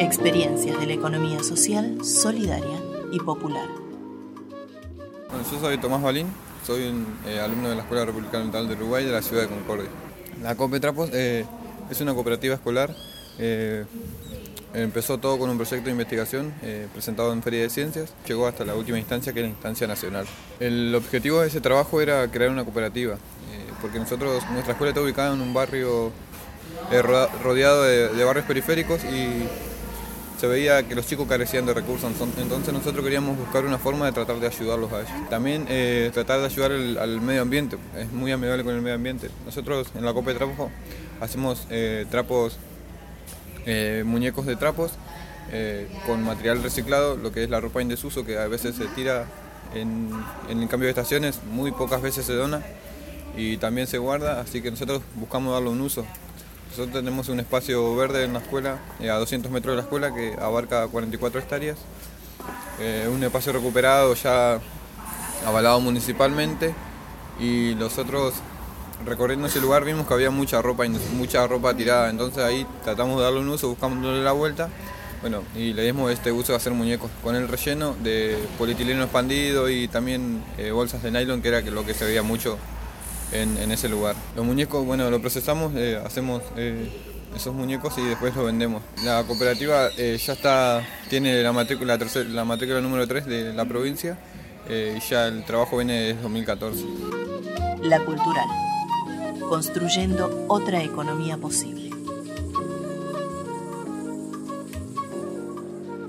Experiencias de la economía social, solidaria y popular. Yo soy Tomás Balín, soy un eh, alumno de la Escuela Republicana Oriental de Uruguay de la ciudad de Concordia. La COPE Trapos eh, es una cooperativa escolar. eh, empezó todo con un proyecto de investigación eh, presentado en Feria de Ciencias, llegó hasta la última instancia que es la instancia nacional. El objetivo de ese trabajo era crear una cooperativa, porque nosotros, nuestra escuela está ubicada en un barrio rodeado de, de barrios periféricos y se veía que los chicos carecían de recursos, enton- entonces nosotros queríamos buscar una forma de tratar de ayudarlos a ellos. También eh, tratar de ayudar al medio ambiente, es muy amigable con el medio ambiente. Nosotros en la Copa de Trapo hacemos eh, trapos, eh, muñecos de trapos con material reciclado, lo que es la ropa en desuso que a veces se tira en, en el cambio de estaciones, muy pocas veces se dona y también se guarda, así que nosotros buscamos darle un uso. Nosotros tenemos un espacio verde en la escuela, eh, a 200 metros de la escuela, que abarca 44 hectáreas. Eh, un espacio recuperado ya avalado municipalmente y nosotros recorriendo ese lugar vimos que había mucha ropa, mucha ropa tirada, entonces ahí tratamos de darle un uso, buscamos darle la vuelta. Bueno, y le dimos este uso de hacer muñecos con el relleno de polietileno expandido y también eh, bolsas de nylon, que era lo que se veía mucho en, ese lugar. Los muñecos, bueno, lo procesamos, eh, hacemos eh, esos muñecos y después los vendemos. La cooperativa eh, ya está, tiene la matrícula, tercer- la matrícula número 3 de la provincia y ya el trabajo viene desde 2014. La cultural. Construyendo otra economía posible.